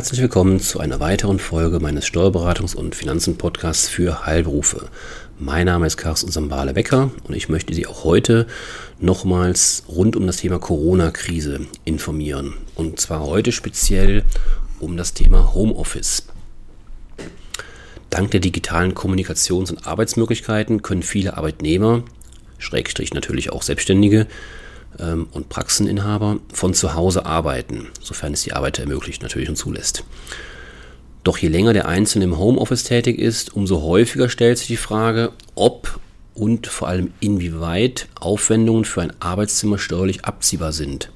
Herzlich willkommen zu einer weiteren Folge meines Steuerberatungs- und Finanzen-Podcasts für Heilberufe. Mein Name ist Carsten Sambale Becker und ich möchte Sie auch heute nochmals rund um das Thema Corona-Krise informieren. Und zwar heute speziell um das Thema Homeoffice. Dank der digitalen Kommunikations- und Arbeitsmöglichkeiten können viele Arbeitnehmer, Schrägstrich natürlich auch Selbstständige, ähm, und Praxeninhaber von zu Hause arbeiten, sofern es die Arbeiter ermöglicht natürlich und zulässt. Doch je länger der Einzelne im Homeoffice tätig ist, umso häufiger stellt sich die Frage, ob und vor allem inwieweit Aufwendungen für ein Arbeitszimmer steuerlich abziehbar sind.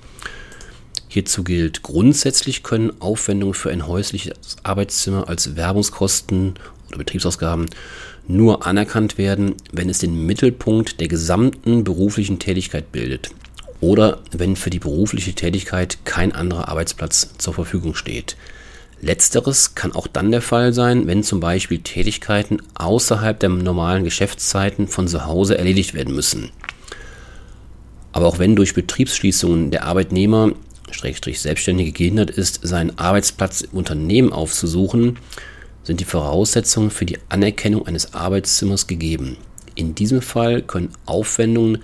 Hierzu gilt, grundsätzlich können Aufwendungen für ein häusliches Arbeitszimmer als Werbungskosten oder Betriebsausgaben nur anerkannt werden, wenn es den Mittelpunkt der gesamten beruflichen Tätigkeit bildet oder wenn für die berufliche Tätigkeit kein anderer Arbeitsplatz zur Verfügung steht. Letzteres kann auch dann der Fall sein, wenn zum Beispiel Tätigkeiten außerhalb der normalen Geschäftszeiten von zu Hause erledigt werden müssen. Aber auch wenn durch Betriebsschließungen der Arbeitnehmer, Selbstständige, gehindert ist, seinen Arbeitsplatz im Unternehmen aufzusuchen, sind die Voraussetzungen für die Anerkennung eines Arbeitszimmers gegeben. In diesem Fall können Aufwendungen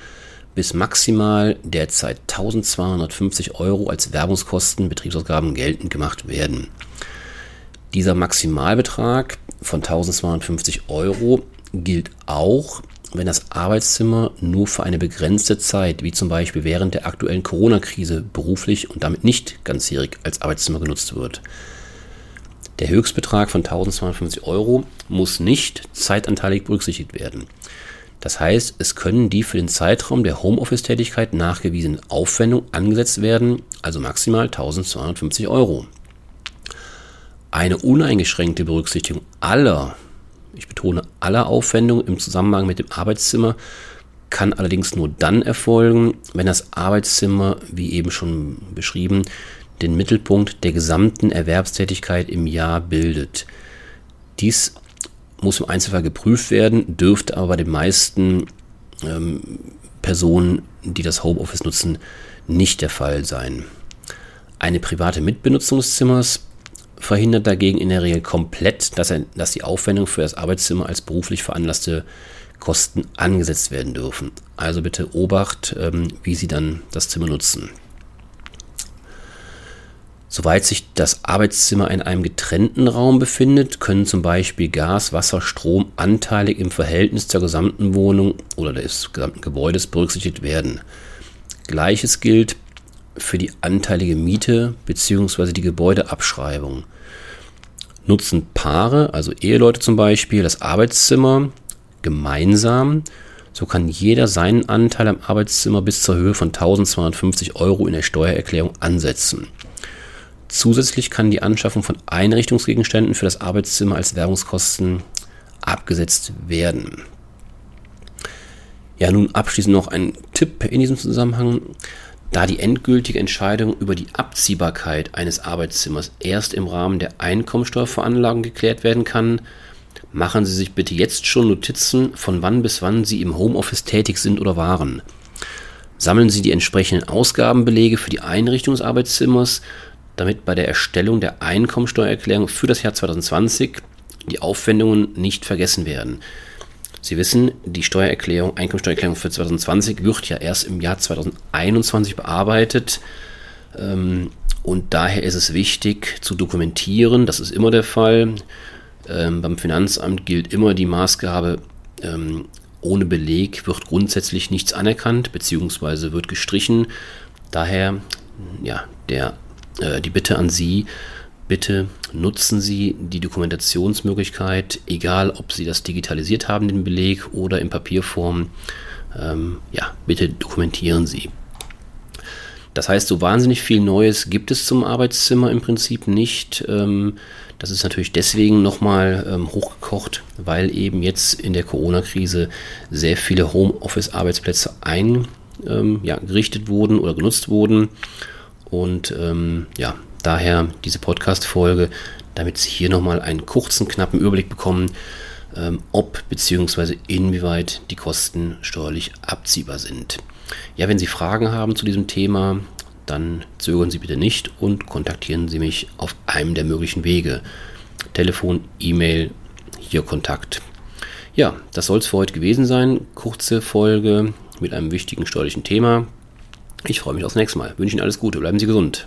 bis maximal derzeit 1250 Euro als Werbungskosten Betriebsausgaben geltend gemacht werden. Dieser Maximalbetrag von 1250 Euro gilt auch, wenn das Arbeitszimmer nur für eine begrenzte Zeit, wie zum Beispiel während der aktuellen Corona-Krise, beruflich und damit nicht ganzjährig als Arbeitszimmer genutzt wird. Der Höchstbetrag von 1250 Euro muss nicht zeitanteilig berücksichtigt werden. Das heißt, es können die für den Zeitraum der Homeoffice-Tätigkeit nachgewiesenen Aufwendungen angesetzt werden, also maximal 1250 Euro. Eine uneingeschränkte Berücksichtigung aller, ich betone aller Aufwendungen im Zusammenhang mit dem Arbeitszimmer kann allerdings nur dann erfolgen, wenn das Arbeitszimmer, wie eben schon beschrieben, den Mittelpunkt der gesamten Erwerbstätigkeit im Jahr bildet. Dies muss im Einzelfall geprüft werden, dürfte aber bei den meisten ähm, Personen, die das Homeoffice nutzen, nicht der Fall sein. Eine private Mitbenutzung des Zimmers verhindert dagegen in der Regel komplett, dass, er, dass die Aufwendung für das Arbeitszimmer als beruflich veranlasste Kosten angesetzt werden dürfen. Also bitte Obacht, ähm, wie Sie dann das Zimmer nutzen. Soweit sich das Arbeitszimmer in einem getrennten Raum befindet, können zum Beispiel Gas, Wasser, Strom anteilig im Verhältnis zur gesamten Wohnung oder des gesamten Gebäudes berücksichtigt werden. Gleiches gilt für die anteilige Miete bzw. die Gebäudeabschreibung. Nutzen Paare, also Eheleute zum Beispiel, das Arbeitszimmer gemeinsam, so kann jeder seinen Anteil am Arbeitszimmer bis zur Höhe von 1250 Euro in der Steuererklärung ansetzen. Zusätzlich kann die Anschaffung von Einrichtungsgegenständen für das Arbeitszimmer als Werbungskosten abgesetzt werden. Ja, nun abschließend noch ein Tipp in diesem Zusammenhang. Da die endgültige Entscheidung über die Abziehbarkeit eines Arbeitszimmers erst im Rahmen der Einkommensteuerveranlagung geklärt werden kann, machen Sie sich bitte jetzt schon Notizen, von wann bis wann Sie im Homeoffice tätig sind oder waren. Sammeln Sie die entsprechenden Ausgabenbelege für die Einrichtung des Arbeitszimmers damit bei der Erstellung der Einkommensteuererklärung für das Jahr 2020 die Aufwendungen nicht vergessen werden. Sie wissen, die Steuererklärung, Einkommensteuererklärung für 2020 wird ja erst im Jahr 2021 bearbeitet. Ähm, und daher ist es wichtig zu dokumentieren, das ist immer der Fall. Ähm, beim Finanzamt gilt immer die Maßgabe, ähm, ohne Beleg wird grundsätzlich nichts anerkannt bzw. wird gestrichen. Daher ja, der äh, die Bitte an Sie, bitte nutzen Sie die Dokumentationsmöglichkeit, egal ob Sie das digitalisiert haben, den Beleg oder in Papierform. Ähm, ja, bitte dokumentieren Sie. Das heißt, so wahnsinnig viel Neues gibt es zum Arbeitszimmer im Prinzip nicht. Ähm, das ist natürlich deswegen nochmal ähm, hochgekocht, weil eben jetzt in der Corona-Krise sehr viele Homeoffice-Arbeitsplätze eingerichtet ähm, wurden oder genutzt wurden. Und ähm, ja, daher diese Podcast-Folge, damit Sie hier nochmal einen kurzen, knappen Überblick bekommen, ähm, ob bzw. inwieweit die Kosten steuerlich abziehbar sind. Ja, wenn Sie Fragen haben zu diesem Thema, dann zögern Sie bitte nicht und kontaktieren Sie mich auf einem der möglichen Wege. Telefon, E-Mail, hier Kontakt. Ja, das soll es für heute gewesen sein. Kurze Folge mit einem wichtigen steuerlichen Thema. Ich freue mich aufs nächste Mal. Wünsche Ihnen alles Gute. Bleiben Sie gesund.